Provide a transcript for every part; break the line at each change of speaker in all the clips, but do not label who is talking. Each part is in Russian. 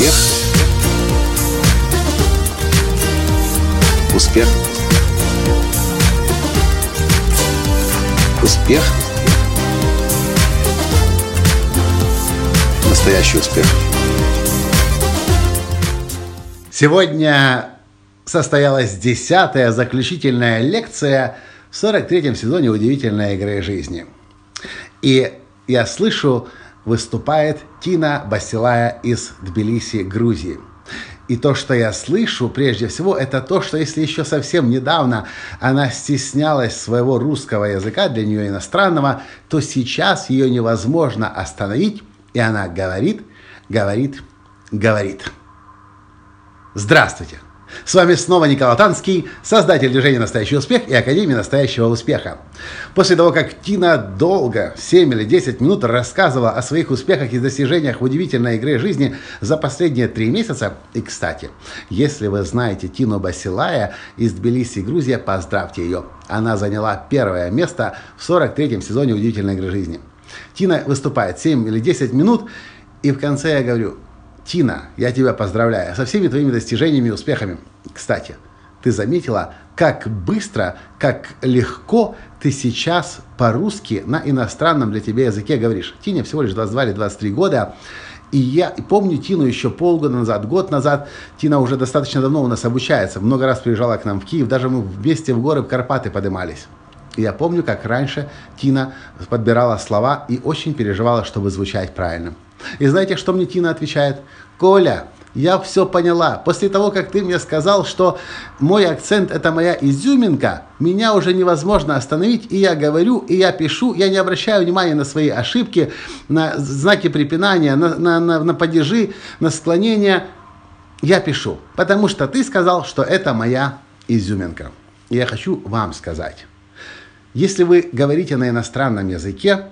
Успех. Успех. Успех. Настоящий успех.
Сегодня состоялась десятая заключительная лекция в 43-м сезоне «Удивительной игры жизни». И я слышу, выступает Тина Басилая из Тбилиси, Грузии. И то, что я слышу, прежде всего, это то, что если еще совсем недавно она стеснялась своего русского языка, для нее иностранного, то сейчас ее невозможно остановить, и она говорит, говорит, говорит. Здравствуйте! С вами снова Николай Танский, создатель движения «Настоящий успех» и Академии «Настоящего успеха». После того, как Тина долго, 7 или 10 минут рассказывала о своих успехах и достижениях в удивительной игре жизни за последние три месяца, и, кстати, если вы знаете Тину Басилая из Тбилиси, Грузия, поздравьте ее. Она заняла первое место в 43-м сезоне удивительной игры жизни. Тина выступает 7 или 10 минут, и в конце я говорю – Тина, я тебя поздравляю со всеми твоими достижениями и успехами. Кстати, ты заметила, как быстро, как легко ты сейчас по-русски на иностранном для тебя языке говоришь. Тине всего лишь 22 или 23 года. И я помню Тину еще полгода назад, год назад. Тина уже достаточно давно у нас обучается. Много раз приезжала к нам в Киев. Даже мы вместе в горы, в Карпаты поднимались. Я помню, как раньше Тина подбирала слова и очень переживала, чтобы звучать правильно. И знаете, что мне Тина отвечает? Коля, я все поняла. После того, как ты мне сказал, что мой акцент это моя изюминка, меня уже невозможно остановить, и я говорю, и я пишу, я не обращаю внимания на свои ошибки, на знаки препинания, на, на, на, на падежи, на склонения. Я пишу, потому что ты сказал, что это моя изюминка. И я хочу вам сказать, если вы говорите на иностранном языке,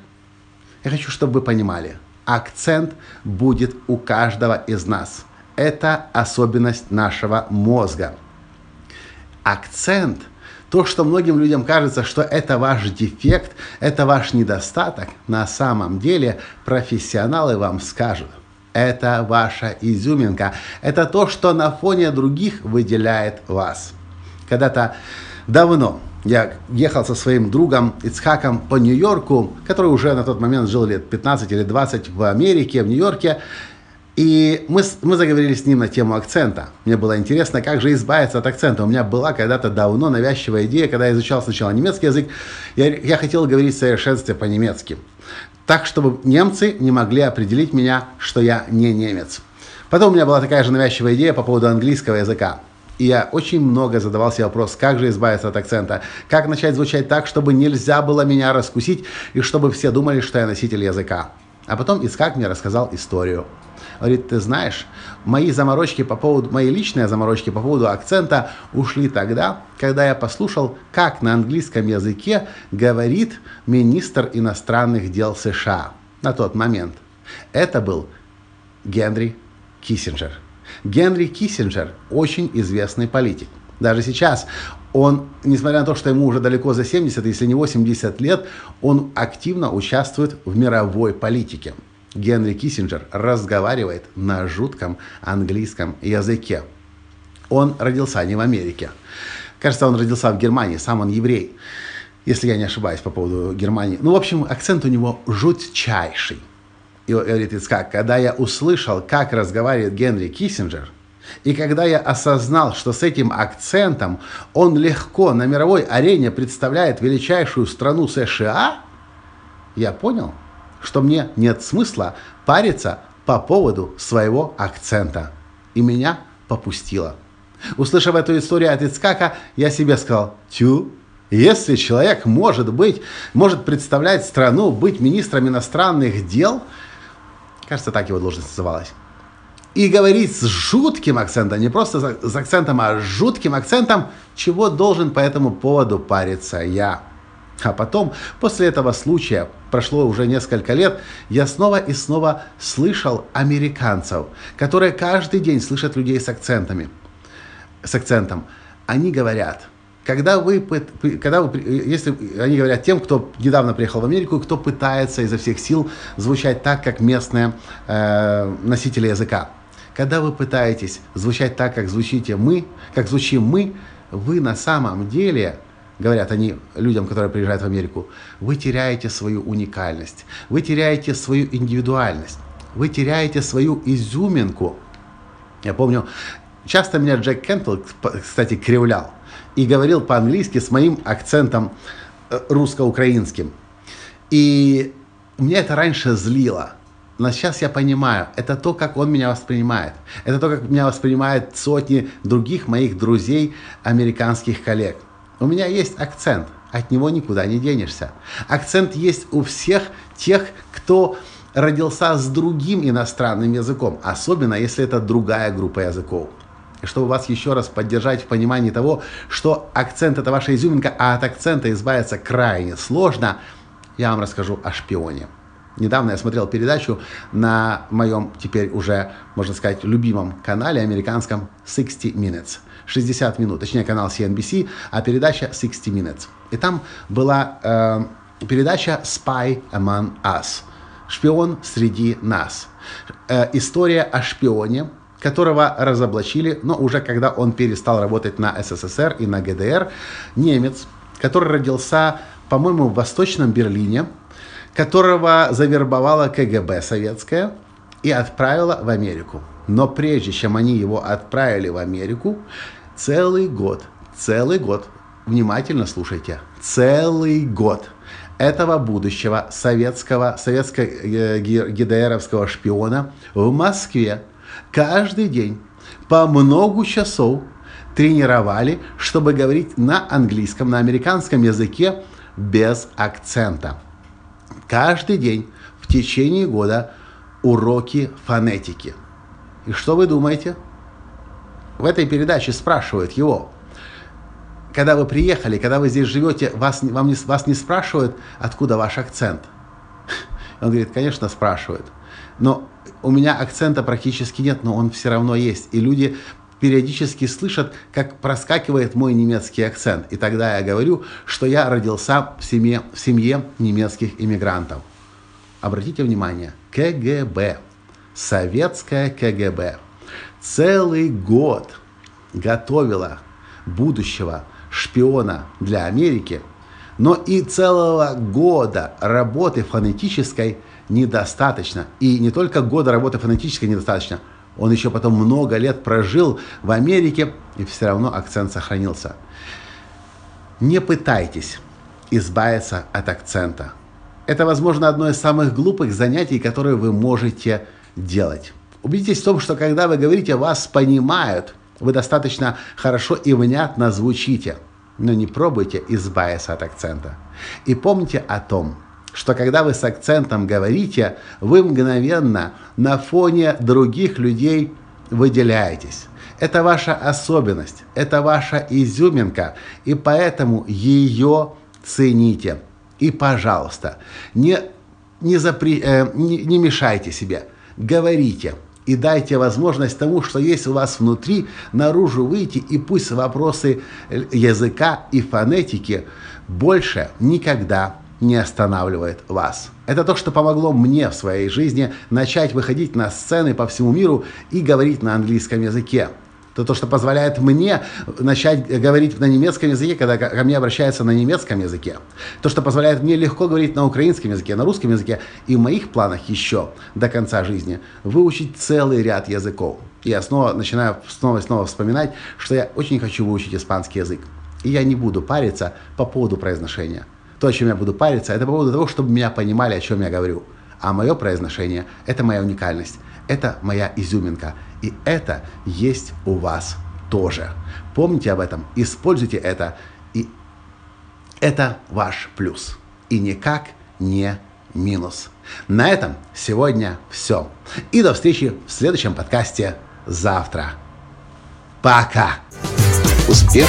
я хочу, чтобы вы понимали – акцент будет у каждого из нас. Это особенность нашего мозга. Акцент то, что многим людям кажется, что это ваш дефект, это ваш недостаток, на самом деле профессионалы вам скажут. Это ваша изюминка. Это то, что на фоне других выделяет вас. Когда-то давно я ехал со своим другом Ицхаком по Нью-Йорку, который уже на тот момент жил лет 15 или 20 в Америке, в Нью-Йорке. И мы, мы заговорили с ним на тему акцента. Мне было интересно, как же избавиться от акцента. У меня была когда-то давно навязчивая идея, когда я изучал сначала немецкий язык, я, я хотел говорить в совершенстве по-немецки. Так, чтобы немцы не могли определить меня, что я не немец. Потом у меня была такая же навязчивая идея по поводу английского языка. И я очень много задавал себе вопрос, как же избавиться от акцента, как начать звучать так, чтобы нельзя было меня раскусить и чтобы все думали, что я носитель языка. А потом Искак мне рассказал историю. Говорит, ты знаешь, мои заморочки по поводу, мои личные заморочки по поводу акцента ушли тогда, когда я послушал, как на английском языке говорит министр иностранных дел США на тот момент. Это был Генри Киссинджер. Генри Киссинджер очень известный политик. Даже сейчас он, несмотря на то, что ему уже далеко за 70, если не 80 лет, он активно участвует в мировой политике. Генри Киссинджер разговаривает на жутком английском языке. Он родился не в Америке. Кажется, он родился в Германии, сам он еврей, если я не ошибаюсь по поводу Германии. Ну, в общем, акцент у него жутчайший. И говорит Ицкак, когда я услышал, как разговаривает Генри Киссинджер, и когда я осознал, что с этим акцентом он легко на мировой арене представляет величайшую страну США, я понял, что мне нет смысла париться по поводу своего акцента. И меня попустило. Услышав эту историю от Ицкака, я себе сказал, тю, если человек может быть, может представлять страну, быть министром иностранных дел – Кажется, так его должность называлась. И говорить с жутким акцентом, не просто с акцентом, а с жутким акцентом, чего должен по этому поводу париться я. А потом, после этого случая, прошло уже несколько лет, я снова и снова слышал американцев, которые каждый день слышат людей с акцентами. С акцентом. Они говорят – когда вы, когда вы, если они говорят тем, кто недавно приехал в Америку, кто пытается изо всех сил звучать так, как местные э, носители языка. Когда вы пытаетесь звучать так, как звучите мы, как звучим мы, вы на самом деле говорят они людям, которые приезжают в Америку, вы теряете свою уникальность, вы теряете свою индивидуальность, вы теряете свою изюминку. Я помню, часто меня Джек Кентл, кстати, кривлял и говорил по-английски с моим акцентом э, русско-украинским. И меня это раньше злило. Но сейчас я понимаю, это то, как он меня воспринимает. Это то, как меня воспринимают сотни других моих друзей, американских коллег. У меня есть акцент, от него никуда не денешься. Акцент есть у всех тех, кто родился с другим иностранным языком, особенно если это другая группа языков. Чтобы вас еще раз поддержать в понимании того, что акцент это ваша изюминка, а от акцента избавиться крайне сложно, я вам расскажу о шпионе. Недавно я смотрел передачу на моем теперь уже, можно сказать, любимом канале американском 60 Minutes. 60 минут, точнее канал CNBC, а передача 60 Minutes. И там была э, передача Spy Among Us. Шпион среди нас. Э, история о шпионе, которого разоблачили, но уже когда он перестал работать на СССР и на ГДР, немец, который родился, по-моему, в Восточном Берлине, которого завербовала КГБ советская и отправила в Америку. Но прежде чем они его отправили в Америку, целый год, целый год, внимательно слушайте, целый год этого будущего советского, советско-ГДРовского шпиона в Москве каждый день по много часов тренировали, чтобы говорить на английском, на американском языке без акцента каждый день в течение года уроки фонетики. И что вы думаете? В этой передаче спрашивают его, когда вы приехали, когда вы здесь живете, вас, вам не, вас не спрашивают, откуда ваш акцент. Он говорит, конечно, спрашивают. Но у меня акцента практически нет, но он все равно есть. И люди периодически слышат, как проскакивает мой немецкий акцент. И тогда я говорю, что я родился в семье, в семье немецких иммигрантов. Обратите внимание, КГБ, советская КГБ, целый год готовила будущего шпиона для Америки, но и целого года работы фонетической недостаточно. И не только года работы фонетической недостаточно – он еще потом много лет прожил в Америке, и все равно акцент сохранился. Не пытайтесь избавиться от акцента. Это, возможно, одно из самых глупых занятий, которые вы можете делать. Убедитесь в том, что когда вы говорите, вас понимают, вы достаточно хорошо и внятно звучите. Но не пробуйте избавиться от акцента. И помните о том, что когда вы с акцентом говорите, вы мгновенно на фоне других людей выделяетесь. Это ваша особенность, это ваша изюминка, и поэтому ее цените. И, пожалуйста, не, не, запри, э, не, не мешайте себе, говорите и дайте возможность тому, что есть у вас внутри, наружу выйти, и пусть вопросы языка и фонетики больше никогда не останавливает вас. Это то, что помогло мне в своей жизни начать выходить на сцены по всему миру и говорить на английском языке. Это то, что позволяет мне начать говорить на немецком языке, когда ко мне обращаются на немецком языке. То, что позволяет мне легко говорить на украинском языке, на русском языке. И в моих планах еще до конца жизни выучить целый ряд языков. И я снова начинаю снова и снова вспоминать, что я очень хочу выучить испанский язык. И я не буду париться по поводу произношения то, о чем я буду париться, это по поводу того, чтобы меня понимали, о чем я говорю. А мое произношение – это моя уникальность, это моя изюминка. И это есть у вас тоже. Помните об этом, используйте это, и это ваш плюс. И никак не минус. На этом сегодня все. И до встречи в следующем подкасте завтра. Пока!
Успех!